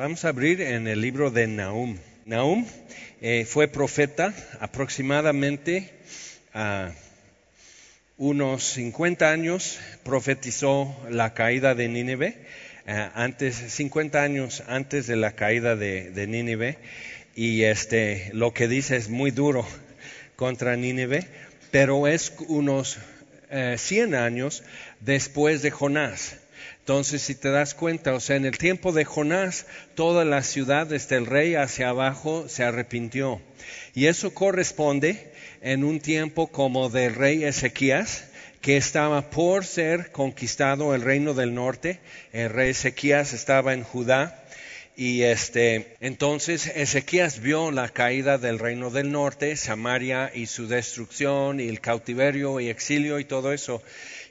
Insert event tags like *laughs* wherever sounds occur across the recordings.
Vamos a abrir en el libro de Nahum. Nahum eh, fue profeta aproximadamente a unos 50 años, profetizó la caída de Nínive, eh, antes, 50 años antes de la caída de, Nínive, y este, lo que dice es muy duro contra Nínive, pero es unos 100 eh, años después de Jonás. Entonces, si te das cuenta, o sea, en el tiempo de Jonás, toda la ciudad, desde el rey hacia abajo, se arrepintió. Y eso corresponde en un tiempo como del rey Ezequías, que estaba por ser conquistado el reino del norte. El rey Ezequías estaba en Judá. Y este, entonces Ezequías vio la caída del reino del norte, Samaria y su destrucción y el cautiverio y exilio y todo eso.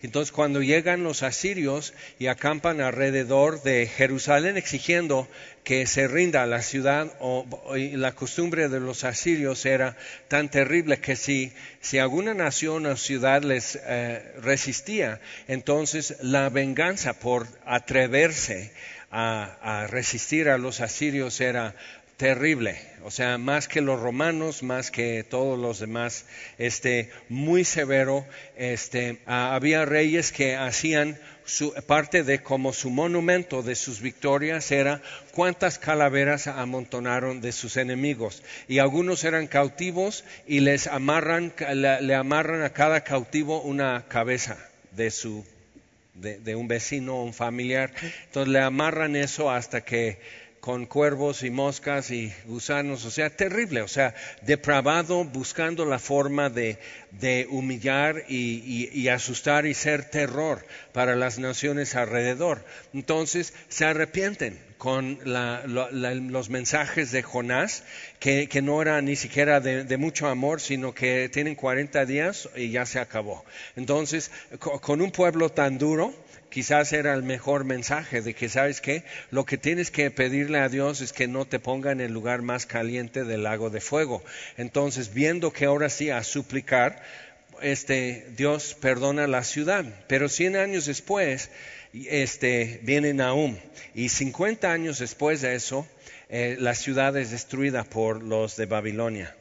Entonces cuando llegan los asirios y acampan alrededor de Jerusalén exigiendo que se rinda la ciudad, o, la costumbre de los asirios era tan terrible que si, alguna nación o ciudad les eh, resistía, entonces la venganza por atreverse a, a resistir a los asirios era terrible, o sea, más que los romanos, más que todos los demás, este, muy severo, este, había reyes que hacían su, parte de como su monumento de sus victorias era cuántas calaveras amontonaron de sus enemigos. Y algunos eran cautivos y les amarran, le, amarran a cada cautivo una cabeza de su de, un vecino un familiar. Entonces le amarran eso hasta que con cuervos y moscas y gusanos, o sea, terrible, o sea, depravado, buscando la forma de, humillar y, asustar y ser terror para las naciones alrededor. Entonces, se arrepienten con los mensajes de Jonás, que, no era ni siquiera de, mucho amor, sino que tienen 40 días y ya se acabó. Entonces, con un pueblo tan duro, quizás era el mejor mensaje de que, ¿sabes qué? Lo que tienes que pedirle a Dios es que no te ponga en el lugar más caliente del lago de fuego. Entonces, viendo que ahora sí a suplicar, este, Dios perdona la ciudad. Pero cien años después, este, viene Nahum. Y cincuenta años después de eso, eh, la ciudad es destruida por los de Babilonia.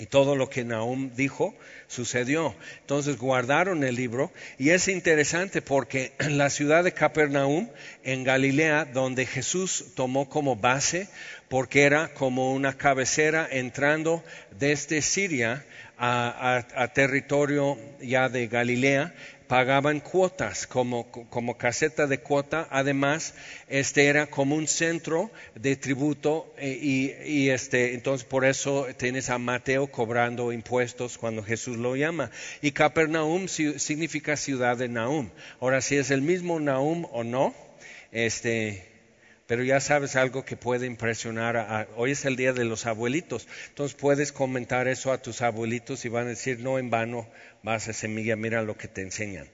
Y todo lo que Nahum dijo sucedió. Entonces guardaron el libro y es interesante porque en *clears throat* la ciudad de Capernaum, en Galilea, donde Jesús tomó como base, porque era como una cabecera entrando desde Siria a territorio ya de Galilea, pagaban cuotas como, como caseta de cuota. Además, este era como un centro de tributo eh, y, este, entonces por eso tienes a Mateo cobrando impuestos cuando Jesús lo llama. Y Capernaum significa ciudad de Naum. Ahora, si es el mismo Naum o no, este, pero ya sabes algo que puede impresionar. hoy es el día de los abuelitos, entonces puedes comentar eso a tus abuelitos y van a decir, no en vano vas a semilla, mira lo que te enseñan.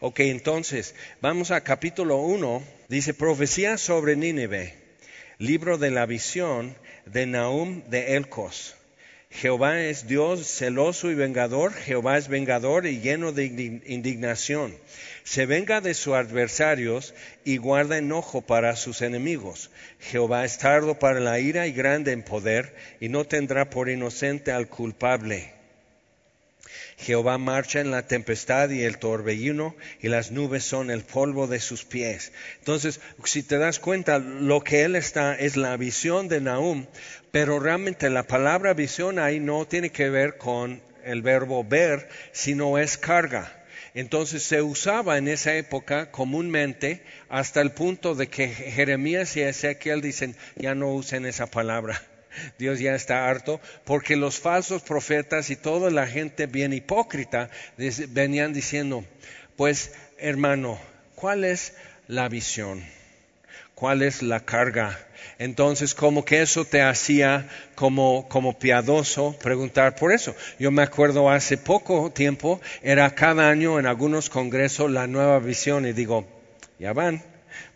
Ok, entonces, vamos a capítulo 1, dice profecía sobre Nínive, libro de la visión de Nahum de Elcos. Jehová es Dios celoso y vengador, Jehová es vengador y lleno de indignación. Se venga de sus adversarios y guarda enojo para sus enemigos. Jehová es tardo para la ira y grande en poder, y no tendrá por inocente al culpable. Jehová marcha en la tempestad y el torbellino y las nubes son el polvo de sus pies. Entonces, si te das cuenta, lo que él está es la visión de Nahum, pero realmente la palabra visión ahí no tiene que ver con el verbo ver, sino es carga. Entonces se usaba en esa época comúnmente hasta el punto de que Jeremías y Ezequiel dicen, ya no usen esa palabra *laughs* Dios ya está harto, porque los falsos profetas y toda la gente bien hipócrita venían diciendo, pues hermano, ¿cuál es la visión? ¿Cuál es la carga? Entonces, como que eso te hacía como, como piadoso preguntar por eso. Yo me acuerdo hace poco tiempo, era cada año en algunos congresos la nueva visión y digo, ya van,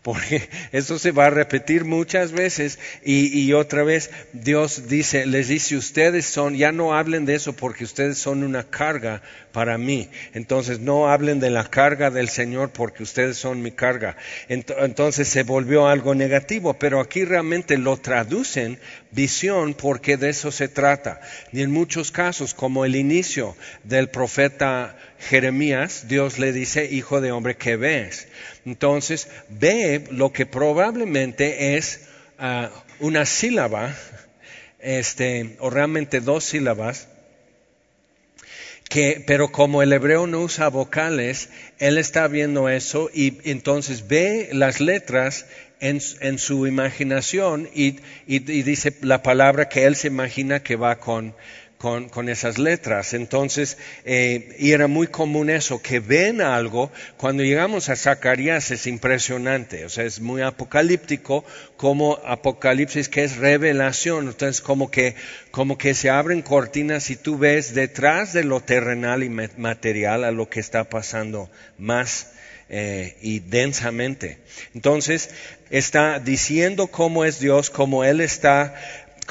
porque *laughs* eso se va a repetir muchas veces y, otra vez Dios dice, les dice, ustedes son, ya no hablen de eso porque ustedes son una carga para mí. Entonces no hablen de la carga del Señor porque ustedes son mi carga. Entonces se volvió algo negativo, pero aquí realmente lo traducen visión porque de eso se trata. Y en muchos casos, como el inicio del profeta Jeremías, Dios le dice, hijo de hombre, ¿qué ves? Entonces ve lo que probablemente es ah, una sílaba, este, o realmente dos sílabas, que, pero como el hebreo no usa vocales, él está viendo eso y entonces ve las letras en, su imaginación y, dice la palabra que él se imagina que va con, con, esas letras. Entonces, eh, y era muy común eso, que ven algo. Cuando llegamos a Zacarías es impresionante, o sea, es muy apocalíptico, como Apocalipsis que es revelación. Entonces, como que, como que se abren cortinas y tú ves detrás de lo terrenal y material a lo que está pasando más eh, y densamente. Entonces, está diciendo cómo es Dios, cómo Él está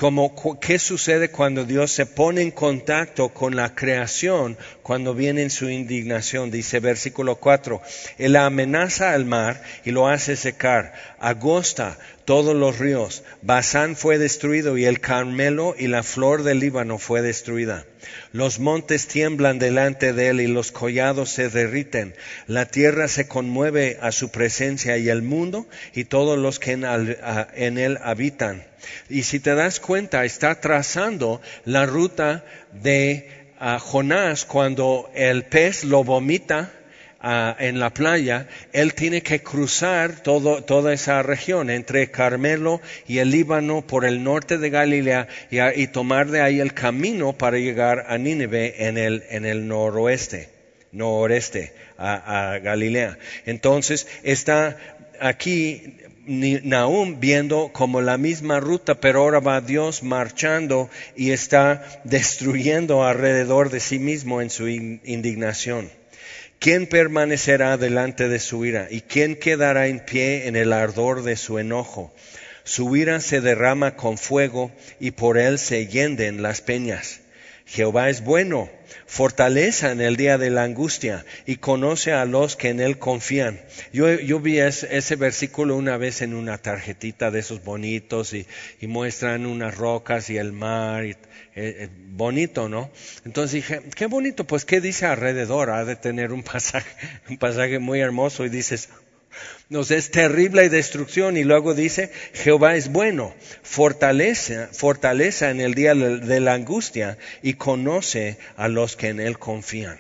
como qué sucede cuando Dios se pone en contacto con la creación cuando viene en su indignación. Dice versículo 4, Él amenaza al mar y lo hace secar, agosta todos los ríos, Basán fue destruido y el Carmelo y la flor del Líbano fue destruida. Los montes tiemblan delante de él y los collados se derriten. La tierra se conmueve a su presencia y el mundo y todos los que en, él habitan. Y si te das cuenta, está trazando la ruta de Jonás cuando el pez lo vomita en la playa, él tiene que cruzar todo, toda esa región entre Carmelo y el Líbano por el norte de Galilea y, tomar de ahí el camino para llegar a Nínive en el, en el noroeste, a Galilea. Entonces está aquí Nahum viendo como la misma ruta, pero ahora va Dios marchando y está destruyendo alrededor de sí mismo en su indignación. ¿Quién permanecerá delante de su ira? ¿Y quién quedará en pie en el ardor de su enojo? Su ira se derrama con fuego y por él se yenden las peñas. Jehová es bueno, fortaleza en el día de la angustia y conoce a los que en él confían. Yo, vi ese, versículo una vez en una tarjetita de esos bonitos y, muestran unas rocas y el mar eh, eh, bonito, ¿no? Entonces dije, qué bonito, pues ¿qué dice alrededor? Ha de tener un *laughs* pasaje, un pasaje muy hermoso y dices, nos es terrible destrucción y luego dice, Jehová es bueno, fortaleza, fortaleza en el día de la angustia y conoce a los que en él confían.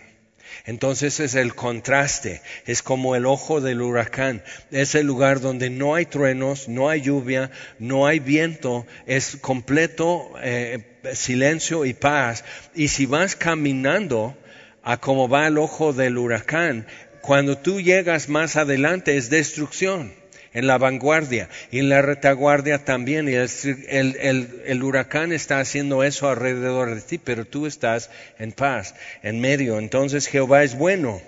Entonces es el contraste, es como el ojo del huracán, es el lugar donde no hay truenos, no hay lluvia, no hay viento, es completo eh, silencio y paz. Y si vas caminando a como va el ojo del huracán, cuando tú llegas más adelante es destrucción en la vanguardia y en la retaguardia también. Y el, huracán está haciendo eso alrededor de ti, pero tú estás en paz, en medio. Entonces Jehová es bueno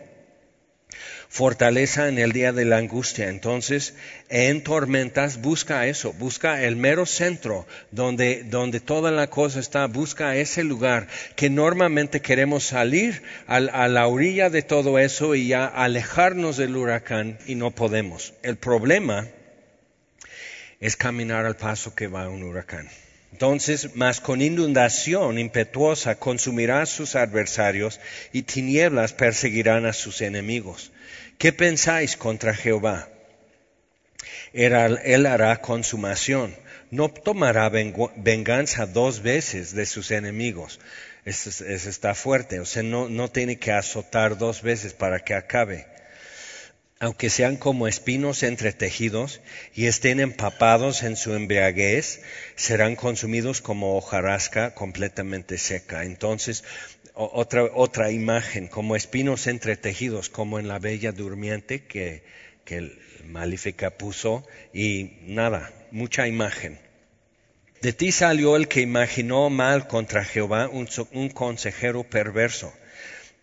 fortaleza en el día de la angustia. Entonces, en tormentas, busca eso, busca el mero centro donde, donde toda la cosa está, busca ese lugar que normalmente queremos salir a, a la orilla de todo eso y ya alejarnos del huracán y no podemos. El problema es caminar al paso que va un huracán. Entonces, más con inundación impetuosa consumirá a sus adversarios y tinieblas perseguirán a sus enemigos. ¿Qué pensáis contra Jehová? Él hará consumación. No tomará venganza dos veces de sus enemigos. Eso, está fuerte. O sea, no, no tiene que azotar dos veces para que acabe aunque sean como espinos entretejidos y estén empapados en su embriaguez, serán consumidos como hojarasca completamente seca. Entonces, otra, otra imagen, como espinos entretejidos, como en la bella durmiente que, que Malífica puso, y nada, mucha imagen. De ti salió el que imaginó mal contra Jehová, un, un consejero perverso,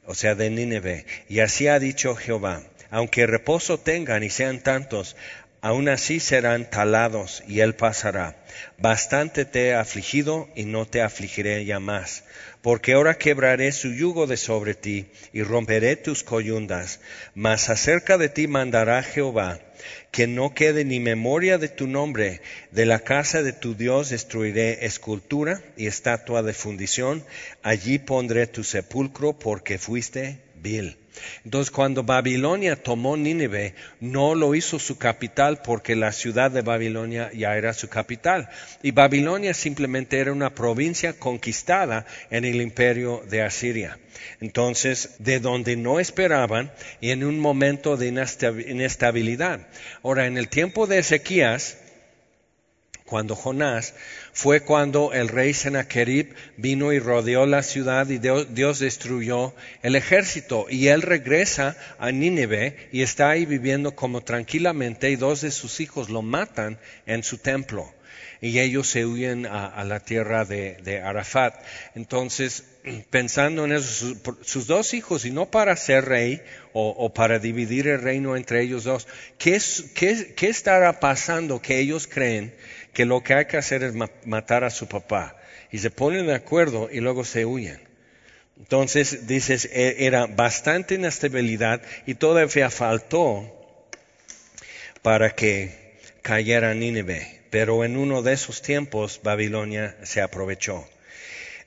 o sea, de Nínive. Y así ha dicho Jehová, aunque reposo tengan y sean tantos, aún así serán talados y él pasará. Bastante te he afligido y no te afligiré ya más, porque ahora quebraré su yugo de sobre ti y romperé tus coyundas. Mas acerca de ti mandará Jehová que no quede ni memoria de tu nombre. De la casa de tu Dios destruiré escultura y estatua de fundición. Allí pondré tu sepulcro porque fuiste vil. Entonces cuando Babilonia tomó Nínive, no lo hizo su capital porque la ciudad de Babilonia ya era su capital. Y Babilonia simplemente era una provincia conquistada en el imperio de Asiria. Entonces, de donde no esperaban y en un momento de inestabilidad. Ahora, en el tiempo de Ezequías, cuando Jonás, fue cuando el rey Sennacherib vino y rodeó la ciudad y Dios, destruyó el ejército. Y él regresa a Nínive y está ahí viviendo como tranquilamente y dos de sus hijos lo matan en su templo. Y ellos se huyen a, la tierra de, Arafat. Entonces, *clears throat* pensando en eso, sus, dos hijos, y no para ser rey o, para dividir el reino entre ellos dos, ¿qué, qué estará pasando que ellos creen? Que lo que hay que hacer es matar a su papá. Y se ponen de acuerdo y luego se huyen. Entonces, dices, e, era bastante inestabilidad y todavía faltó para que cayera Nínive. Pero en uno de esos tiempos Babilonia se aprovechó.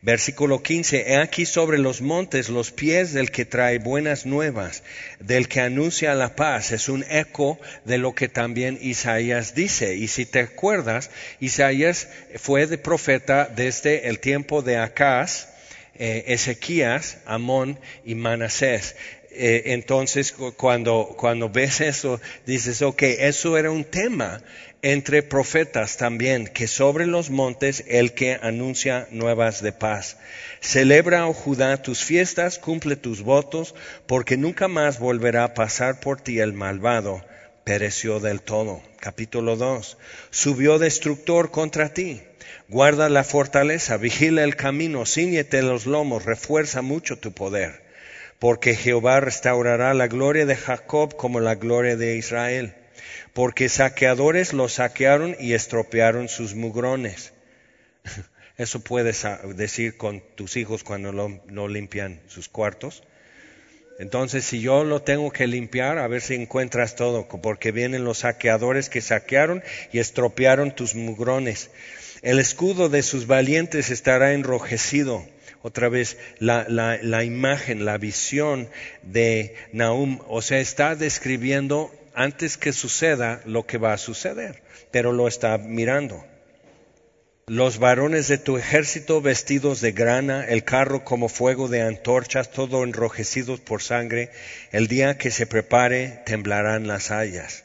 Versículo 15, he aquí sobre los montes los pies del que trae buenas nuevas, del que anuncia la paz. Es un eco de lo que también Isaías dice. Y si te acuerdas, Isaías fue de profeta desde el tiempo de Acaz, eh, Ezequías, Amón y Manasés. Eh, entonces, cuando, cuando ves eso, dices, ok, eso era un tema entre profetas también, que sobre los montes el que anuncia nuevas de paz. Celebra, oh Judá, tus fiestas, cumple tus votos, porque nunca más volverá a pasar por ti el malvado. Pereció del todo. Capítulo 2. Subió destructor contra ti. Guarda la fortaleza, vigila el camino, ciñete los lomos, refuerza mucho tu poder. Porque Jehová restaurará la gloria de Jacob como la gloria de Israel porque saqueadores los saquearon y estropearon sus mugrones. *laughs* Eso puedes decir con tus hijos cuando no limpian sus cuartos. Entonces, si yo lo tengo que limpiar, a ver si encuentras todo, porque vienen los saqueadores que saquearon y estropearon tus mugrones. El escudo de sus valientes estará enrojecido. Otra vez, la, imagen, la visión de Nahum, o sea, está describiendo antes que suceda lo que va a suceder, pero lo está mirando. Los varones de tu ejército vestidos de grana, el carro como fuego de antorchas, todo enrojecidos por sangre, el día que se prepare temblarán las hayas.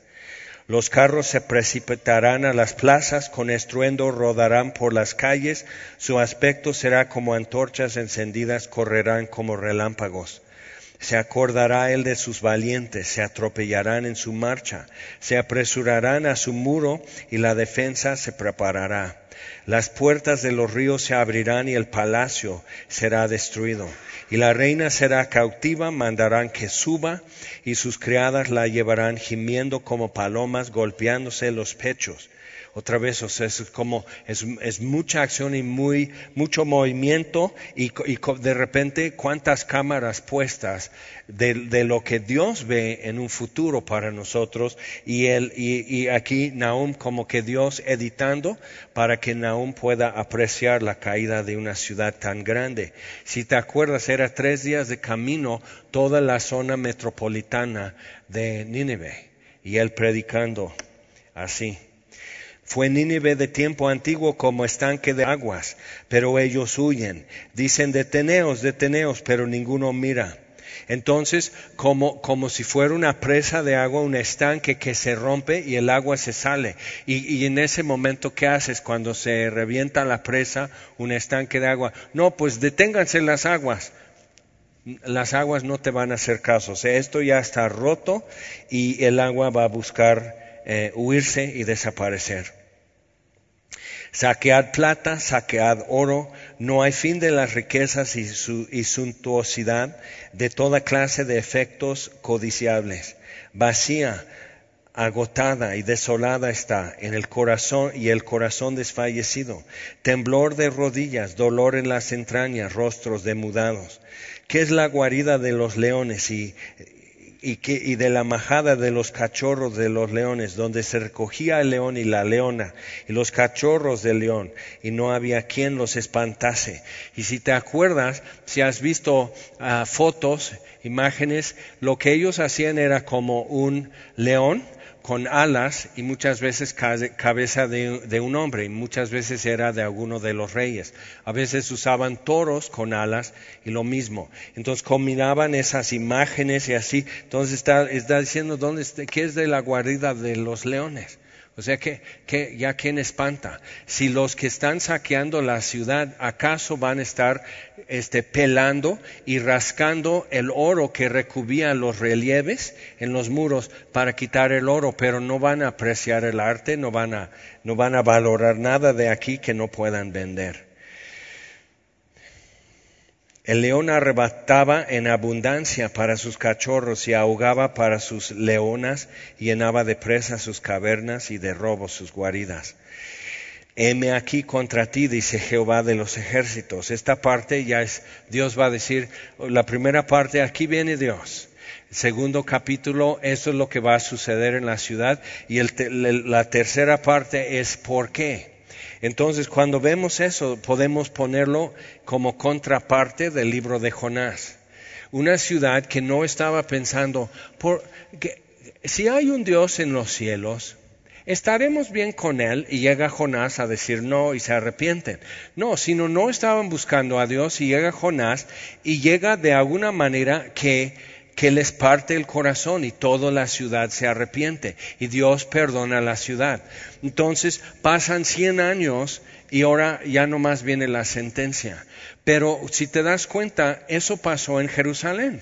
Los carros se precipitarán a las plazas, con estruendo rodarán por las calles, su aspecto será como antorchas encendidas, correrán como relámpagos. Se acordará él de sus valientes, se atropellarán en su marcha, se apresurarán a su muro y la defensa se preparará. Las puertas de los ríos se abrirán y el palacio será destruido. Y la reina será cautiva, mandarán que suba y sus criadas la llevarán gimiendo como palomas, golpeándose los pechos otra vez, o sea, es como, es, mucha acción y muy, mucho movimiento y, de repente cuántas cámaras puestas de, lo que Dios ve en un futuro para nosotros y, él, y, aquí Nahum como que Dios editando para que Nahum pueda apreciar la caída de una ciudad tan grande. Si te acuerdas, era tres días de camino toda la zona metropolitana de Nínive y él predicando así. Fue Nínive de tiempo antiguo como estanque de aguas, pero ellos huyen. Dicen deteneos, deteneos, pero ninguno mira. Entonces, como, como si fuera una presa de agua, un estanque que se rompe y el agua se sale. Y, y, en ese momento, ¿qué haces cuando se revienta la presa, un estanque de agua? No, pues deténganse las aguas. Las aguas no te van a hacer caso. Esto ya está roto y el agua va a buscar eh, huirse y desaparecer. Saquead plata, saquead oro, no hay fin de las riquezas y, su, y suntuosidad de toda clase de efectos codiciables. Vacía, agotada y desolada está en el corazón y el corazón desfallecido, temblor de rodillas, dolor en las entrañas, rostros demudados. ¿Qué es la guarida de los leones y, y, de la majada de los cachorros de los leones, donde se recogía el león y la leona y los cachorros del león, y no había quien los espantase. Y si te acuerdas, si has visto ah, fotos, imágenes, lo que ellos hacían era como un león, con alas y muchas veces cabeza de, un hombre y muchas veces era de alguno de los reyes. A veces usaban toros con alas y lo mismo. Entonces combinaban esas imágenes y así. Entonces está, está diciendo dónde, qué es de la guarida de los leones. O sea que, que, ya quien espanta. Si los que están saqueando la ciudad acaso van a estar este, pelando y rascando el oro que recubía los relieves en los muros para quitar el oro, pero no van a apreciar el arte, no van a, no van a valorar nada de aquí que no puedan vender. El león arrebataba en abundancia para sus cachorros y ahogaba para sus leonas, llenaba de presas sus cavernas y de robos sus guaridas. Heme aquí contra ti, dice Jehová de los ejércitos. Esta parte ya es, Dios va a decir, la primera parte, aquí viene Dios. Segundo capítulo, eso es lo que va a suceder en la ciudad. Y la tercera parte es por qué. Entonces, cuando vemos eso, podemos ponerlo como contraparte del libro de Jonás. Una ciudad que no estaba pensando, por, que, si hay un Dios en los cielos, estaremos bien con él y llega Jonás a decir no y se arrepienten. No, sino no estaban buscando a Dios y llega Jonás y llega de alguna manera que que les parte el corazón y toda la ciudad se arrepiente y Dios perdona la ciudad. Entonces pasan 100 años y ahora ya no más viene la sentencia. Pero si te das cuenta, eso pasó en Jerusalén.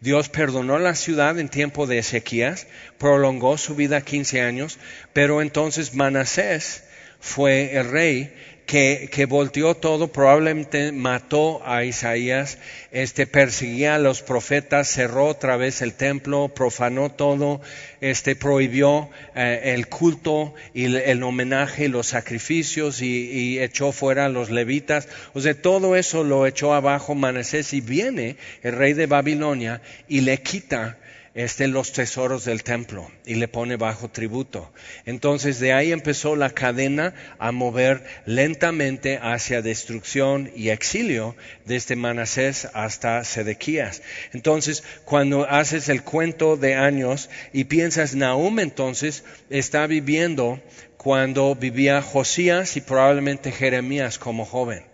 Dios perdonó la ciudad en tiempo de Ezequías, prolongó su vida 15 años, pero entonces Manasés fue el rey que, volteó todo, probablemente mató a Isaías, este, perseguía a los profetas, cerró otra vez el templo, profanó todo, este, prohibió eh, el culto y el, homenaje los sacrificios y, echó fuera a los levitas. O sea, todo eso lo echó abajo Manasés y viene el rey de Babilonia y le quita este, los tesoros del templo y le pone bajo tributo. Entonces de ahí empezó la cadena a mover lentamente hacia destrucción y exilio desde Manasés hasta Sedequías. Entonces cuando haces el cuento de años y piensas, Nahum entonces está viviendo cuando vivía Josías y probablemente Jeremías como joven.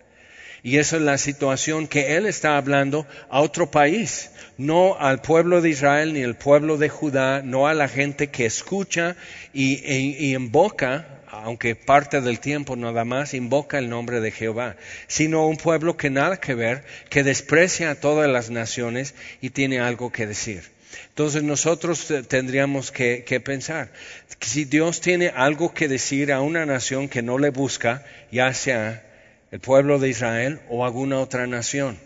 Y esa es la situación que él está hablando a otro país, no al pueblo de Israel ni al pueblo de Judá, no a la gente que escucha y, y invoca, aunque parte del tiempo nada más invoca el nombre de Jehová, sino un pueblo que nada que ver, que desprecia a todas las naciones y tiene algo que decir. Entonces nosotros tendríamos que, que, pensar, si Dios tiene algo que decir a una nación que no le busca, ya sea el pueblo de Israel o alguna otra nación.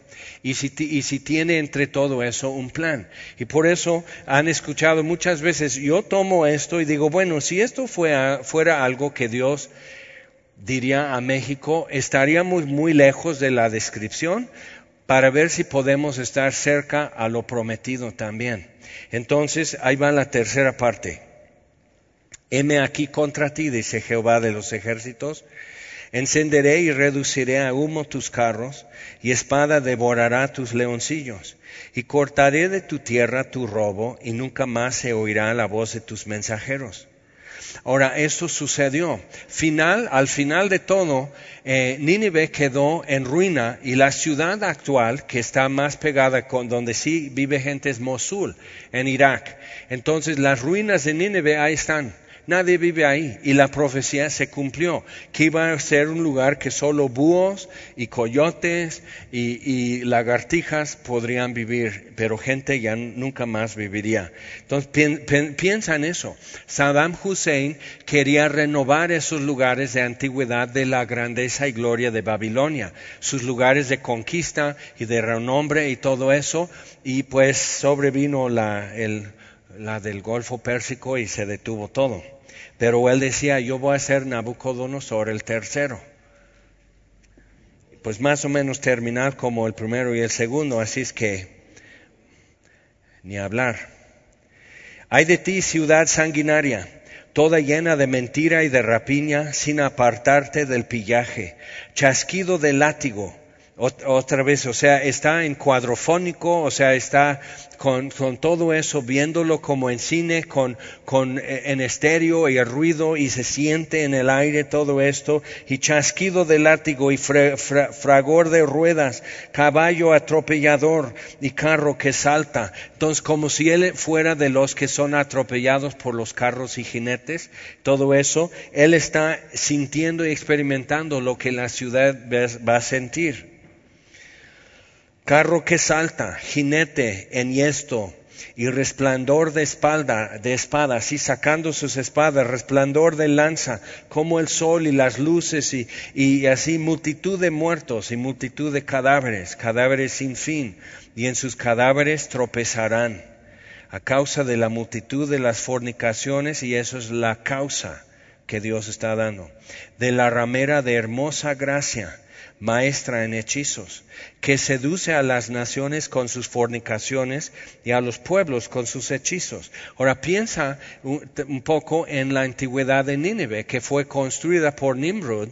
Y si, y si, tiene entre todo eso un plan. Y por eso han escuchado muchas veces, yo tomo esto y digo, bueno, si esto fuera, fuera algo que Dios diría a México, estaríamos muy lejos de la descripción para ver si podemos estar cerca a lo prometido también. Entonces, ahí va la tercera parte. Heme aquí contra ti, dice Jehová de los ejércitos, Encenderé y reduciré a humo tus carros, y espada devorará tus leoncillos, y cortaré de tu tierra tu robo, y nunca más se oirá la voz de tus mensajeros. Ahora, esto sucedió. Final, al final de todo, eh, Nínive quedó en ruina y la ciudad actual, que está más pegada con donde sí vive gente, es Mosul, en Irak. Entonces, las ruinas de Nínive ahí están nadie vive ahí. Y la profecía se cumplió, que iba a ser un lugar que solo búhos y coyotes y, lagartijas podrían vivir, pero gente ya nunca más viviría. Entonces piensa en eso. Saddam Hussein quería renovar esos lugares de antigüedad de la grandeza y gloria de Babilonia, sus lugares de conquista y de renombre y todo eso, y pues sobrevino la, el la del Golfo Pérsico y se detuvo todo. Pero él decía, yo voy a ser Nabucodonosor el tercero. Pues más o menos terminar como el primero y el segundo, así es que ni hablar. Hay de ti ciudad sanguinaria, toda llena de mentira y de rapiña, sin apartarte del pillaje, chasquido de látigo, otra vez, o sea, está en cuadrofónico, o sea, está con, todo eso, viéndolo como en cine, con, eh, en estéreo y el ruido, y se siente en el aire todo esto, y chasquido de látigo y fragor de ruedas, caballo atropellador y carro que salta. Entonces, como si él fuera de los que son atropellados por los carros y jinetes, todo eso, él está sintiendo y experimentando lo que la ciudad va a sentir carro que salta, jinete enhiesto y resplandor de espalda, de espadas y sacando sus espadas, resplandor de lanza, como el sol y las luces y, y así multitud de muertos y multitud de cadáveres, cadáveres sin fin, y en sus cadáveres tropezarán a causa de la multitud de las fornicaciones y eso es la causa que Dios está dando, de la ramera de hermosa gracia maestra en hechizos, que seduce a las naciones con sus fornicaciones y a los pueblos con sus hechizos. Ahora piensa un poco en la antigüedad de Nínive, que fue construida por Nimrod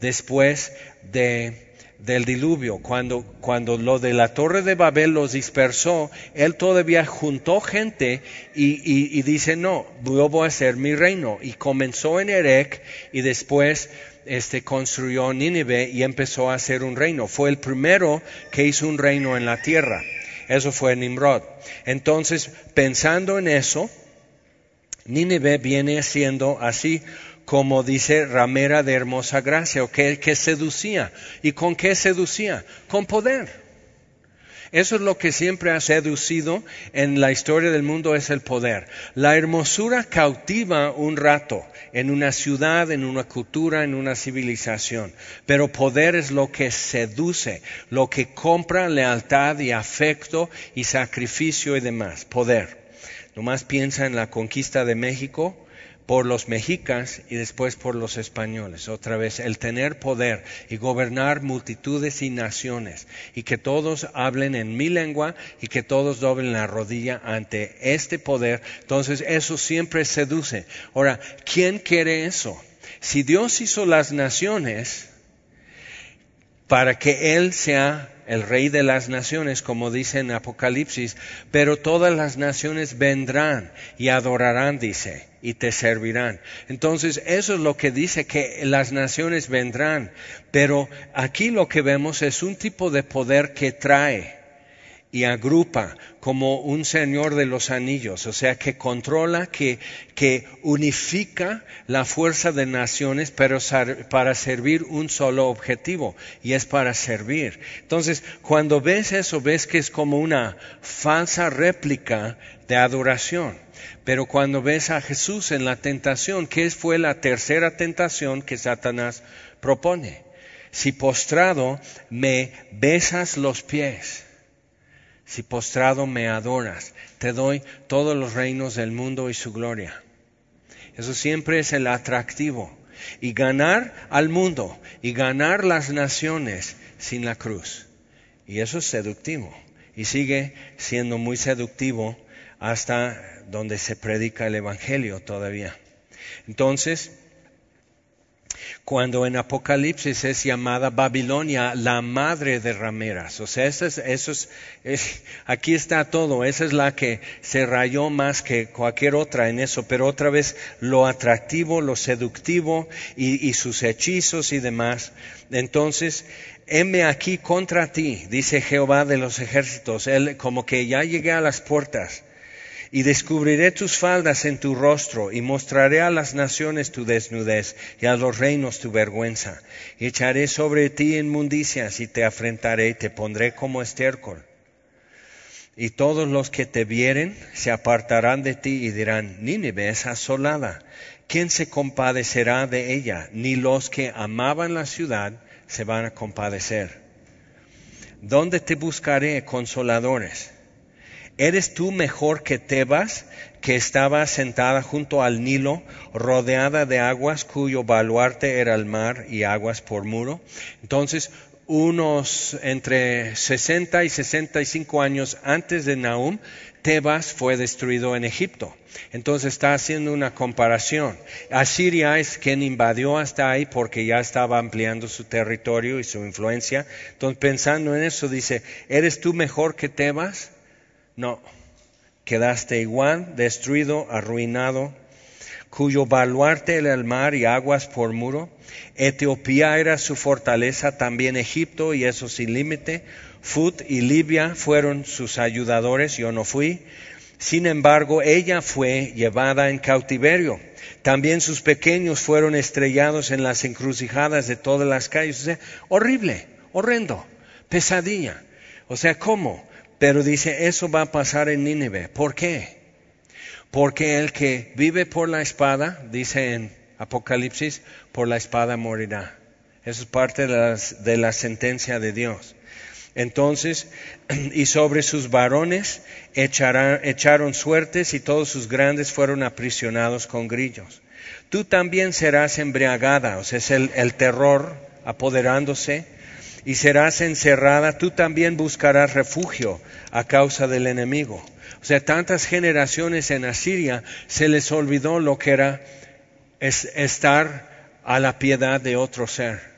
después de del diluvio, cuando, cuando lo de la torre de Babel los dispersó, él todavía juntó gente y, dice, no, yo voy a hacer mi reino. Y comenzó en Erech y después este, construyó Nínive y empezó a hacer un reino. Fue el primero que hizo un reino en la tierra. Eso fue Nimrod. Entonces, pensando en eso, Nínive viene siendo así como dice ramera de hermosa gracia, o que, que seducía. ¿Y con qué seducía? Con poder. Eso es lo que siempre ha seducido en la historia del mundo, es el poder. La hermosura cautiva un rato en una ciudad, en una cultura, en una civilización, pero poder es lo que seduce, lo que compra lealtad y afecto y sacrificio y demás. Poder. Nomás piensa en la conquista de México, por los mexicas y después por los españoles. Otra vez, el tener poder y gobernar multitudes y naciones y que todos hablen en mi lengua y que todos doblen la rodilla ante este poder. Entonces, eso siempre seduce. Ahora, ¿quién quiere eso? Si Dios hizo las naciones para que Él sea el rey de las naciones, como dice en Apocalipsis, pero todas las naciones vendrán y adorarán, dice, y te servirán. Entonces, eso es lo que dice que las naciones vendrán, pero aquí lo que vemos es un tipo de poder que trae y agrupa como un señor de los anillos, o sea, que controla, que, que unifica la fuerza de naciones, pero para servir un solo objetivo, y es para servir. Entonces, cuando ves eso, ves que es como una falsa réplica de adoración. Pero cuando ves a Jesús en la tentación, ¿qué fue la tercera tentación que Satanás propone? Si postrado me besas los pies, si postrado me adoras, te doy todos los reinos del mundo y su gloria. Eso siempre es el atractivo. Y ganar al mundo y ganar las naciones sin la cruz. Y eso es seductivo. Y sigue siendo muy seductivo hasta donde se predica el Evangelio todavía. Entonces, cuando en Apocalipsis es llamada Babilonia la madre de rameras. O sea, eso es, aquí está todo. Esa es la que se rayó más que cualquier otra en eso. Pero otra vez lo atractivo, lo seductivo y, y sus hechizos y demás. Entonces, heme aquí contra ti, dice Jehová de los ejércitos. Él como que ya llegué a las puertas y descubriré tus faldas en tu rostro, y mostraré a las naciones tu desnudez, y a los reinos tu vergüenza. Y echaré sobre ti inmundicias, y te afrentaré, y te pondré como estiércol. Y todos los que te vieren se apartarán de ti y dirán, Nínive es asolada. ¿Quién se compadecerá de ella? Ni los que amaban la ciudad se van a compadecer. ¿Dónde te buscaré consoladores? ¿Eres tú mejor que Tebas, que estaba sentada junto al Nilo, rodeada de aguas, cuyo baluarte era el mar y aguas por muro? Entonces, unos entre 60 y 65 años antes de Nahum, Tebas fue destruido en Egipto. Entonces está haciendo una comparación. Asiria es quien invadió hasta ahí porque ya estaba ampliando su territorio y su influencia. Entonces pensando en eso dice, ¿eres tú mejor que Tebas? No, quedaste igual, destruido, arruinado, cuyo baluarte era el mar y aguas por muro. Etiopía era su fortaleza, también Egipto y eso sin límite. Fut y Libia fueron sus ayudadores, yo no fui. Sin embargo, ella fue llevada en cautiverio. También sus pequeños fueron estrellados en las encrucijadas de todas las calles. O sea, horrible, horrendo, pesadilla. O sea, ¿cómo? Pero dice, eso va a pasar en Nínive. ¿Por qué? Porque el que vive por la espada, dice en Apocalipsis, por la espada morirá. Eso es parte de, la sentencia de Dios. Entonces, *clears throat* y sobre sus varones echaron suertes y todos sus grandes fueron aprisionados con grillos. Tú también serás embriagada, o sea, es el terror apoderándose y serás encerrada, tú también buscarás refugio a causa del enemigo. O sea, tantas generaciones en Asiria se les olvidó lo que era estar a la piedad de otro ser.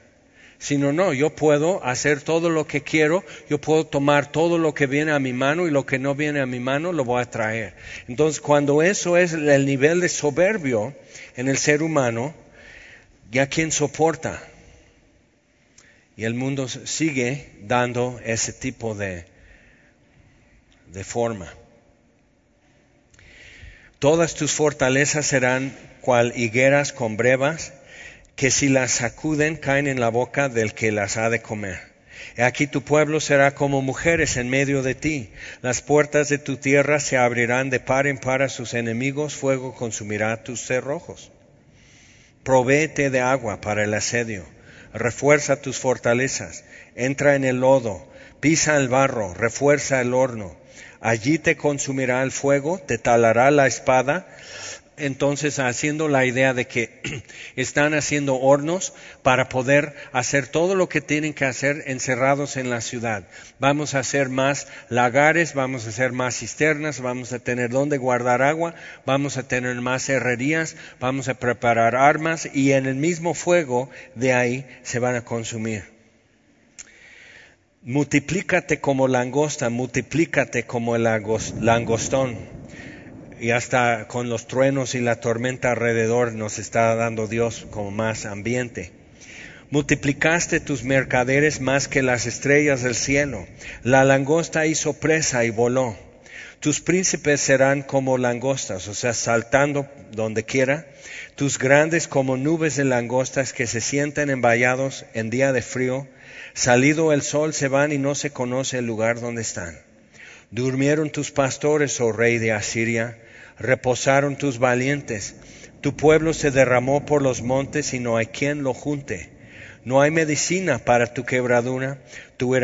Sino, no, yo puedo hacer todo lo que quiero, yo puedo tomar todo lo que viene a mi mano y lo que no viene a mi mano lo voy a traer. Entonces, cuando eso es el nivel de soberbio en el ser humano, ¿ya quién soporta? Y el mundo sigue dando ese tipo de, de forma. Todas tus fortalezas serán cual higueras con brevas, que si las sacuden caen en la boca del que las ha de comer. Aquí tu pueblo será como mujeres en medio de ti. Las puertas de tu tierra se abrirán de par en par a sus enemigos, fuego consumirá tus cerrojos. Provéete de agua para el asedio refuerza tus fortalezas, entra en el lodo, pisa el barro, refuerza el horno. Allí te consumirá el fuego, te talará la espada, entonces haciendo la idea de que *clears throat* están haciendo hornos para poder hacer todo lo que tienen que hacer encerrados en la ciudad. Vamos a hacer más lagares, vamos a hacer más cisternas, vamos a tener donde guardar agua, vamos a tener más herrerías, vamos a preparar armas y en el mismo fuego de ahí se van a consumir. Multiplícate como langosta, multiplícate como el langostón y hasta con los truenos y la tormenta alrededor nos está dando Dios como más ambiente. Multiplicaste tus mercaderes más que las estrellas del cielo. La langosta hizo presa y voló. Tus príncipes serán como langostas, o sea, saltando donde quiera. Tus grandes como nubes de langostas que se sienten envallados en día de frío. Salido el sol se van y no se conoce el lugar donde están. Durmieron tus pastores, oh rey de Asiria reposaron tus valientes. Tu pueblo se derramó por los montes y no hay quien lo junte. No hay medicina para tu quebradura, tu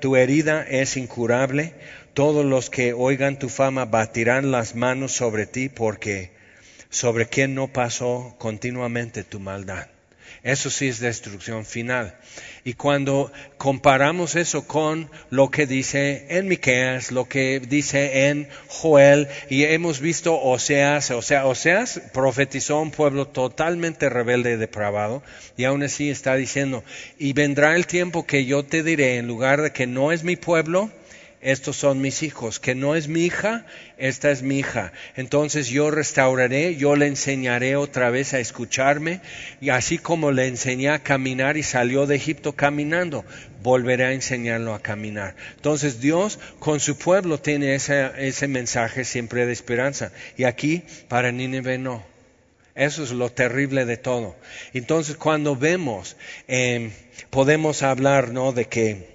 tu herida es incurable. Todos los que oigan tu fama batirán las manos sobre ti porque sobre quien no pasó continuamente tu maldad. Eso sí es destrucción final. Y cuando comparamos eso con lo que dice en Miqueas, lo que dice en Joel, y hemos visto Oseas, o sea, Oseas profetizó a un pueblo totalmente rebelde y depravado, y aún así está diciendo, y vendrá el tiempo que yo te diré, en lugar de que no es mi pueblo, estos son mis hijos, que no es mi hija, esta es mi hija. Entonces yo restauraré, yo le enseñaré otra vez a escucharme, y así como le enseñé a caminar y salió de Egipto caminando, volveré a enseñarlo a caminar. Entonces Dios con su pueblo tiene ese, mensaje siempre de esperanza. Y aquí para Nínive no. Eso es lo terrible de todo. Entonces cuando vemos, eh, podemos hablar, ¿no? De que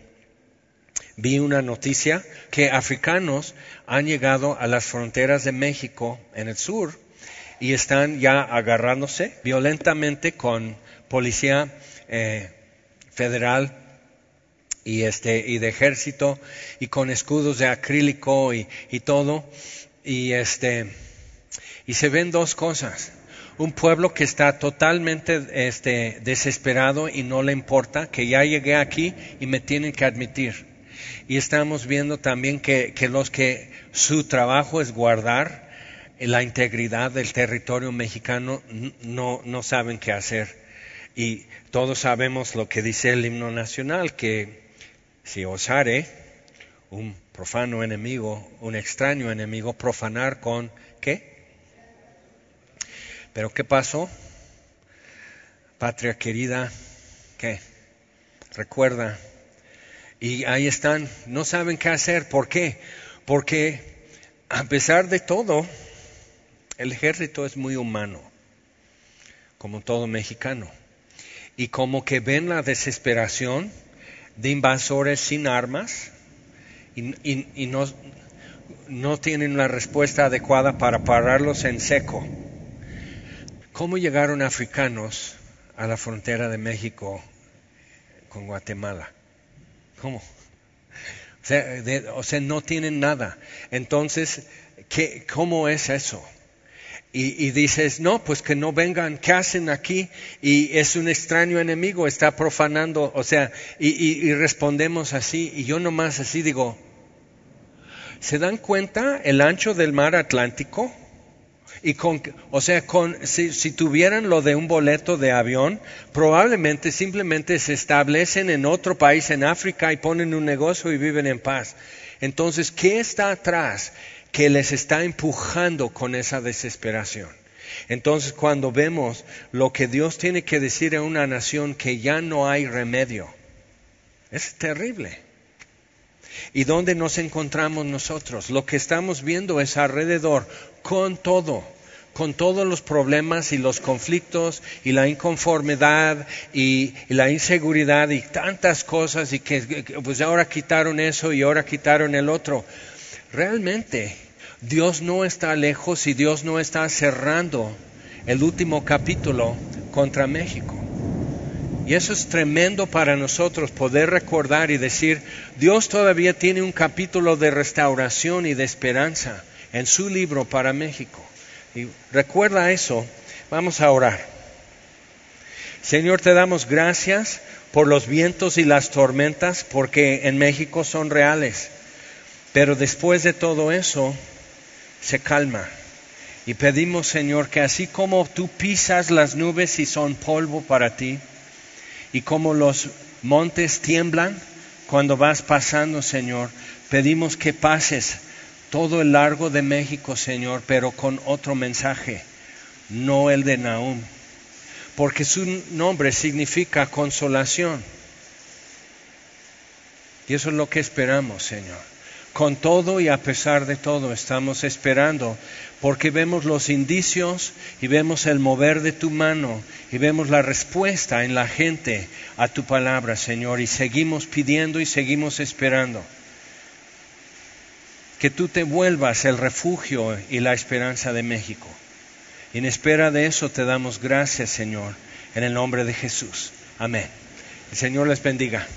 vi una noticia que africanos han llegado a las fronteras de México en el sur y están ya agarrándose violentamente con policía eh, federal y este y de ejército y con escudos de acrílico y, y todo. Y este y se ven dos cosas. Un pueblo que está totalmente este, desesperado y no le importa que ya llegué aquí y me tienen que admitir y estamos viendo también que, los que su trabajo es guardar la integridad del territorio mexicano no, no saben qué hacer y todos sabemos lo que dice el himno nacional que si osare un profano enemigo, un extraño enemigo, profanar con ¿qué? Pero ¿qué pasó? Patria querida, ¿qué? Recuerda. Y ahí están, no saben qué hacer. ¿Por qué? Porque a pesar de todo, el ejército es muy humano, como todo mexicano. Y como que ven la desesperación, de invasores sin armas y, no, no tienen la respuesta adecuada para pararlos en seco. ¿Cómo llegaron africanos a la frontera de México con Guatemala? ¿Cómo? O sea, no tienen nada. Entonces, ¿qué, ¿cómo es eso? Y, dices, no, pues que no vengan, ¿qué hacen aquí? Y es un extraño enemigo, está profanando, o sea, y, respondemos así, y yo nomás así digo, ¿se dan cuenta el ancho del mar Atlántico? Y con, o sea, con, si, si, tuvieran lo de un boleto de avión, probablemente simplemente se establecen en otro país en África y ponen un negocio y viven en paz. Entonces, ¿qué está atrás? que les está empujando con esa desesperación. Entonces cuando vemos lo que Dios tiene que decir a una nación que ya no hay remedio, es terrible. ¿Y dónde nos encontramos nosotros? Lo que estamos viendo es alrededor, con todo, con todos los problemas y los conflictos y la inconformidad y, la inseguridad y tantas cosas y que pues ahora quitaron eso y ahora quitaron el otro. Realmente Dios no está lejos y Dios no está cerrando el último capítulo contra México. Y eso es tremendo para nosotros poder recordar y decir, Dios todavía tiene un capítulo de restauración y de esperanza en su libro para México. Y recuerda eso, vamos a orar. Señor, te damos gracias por los vientos y las tormentas, porque en México son reales. Pero después de todo eso, se calma. Y pedimos, Señor, que así como tú pisas las nubes y son polvo para ti, y como los montes tiemblan cuando vas pasando, Señor, pedimos que pases todo el largo de México, Señor, pero con otro mensaje, no el de Nahum, porque su nombre significa consolación. Y eso es lo que esperamos, Señor. Con todo y a pesar de todo estamos esperando porque vemos los indicios y vemos el mover de tu mano y vemos la respuesta en la gente a tu palabra, Señor, y seguimos pidiendo y seguimos esperando. Que tú te vuelvas el refugio y la esperanza de México. Y en espera de eso te damos gracias, Señor, en el nombre de Jesús. Amén. El Señor les bendiga.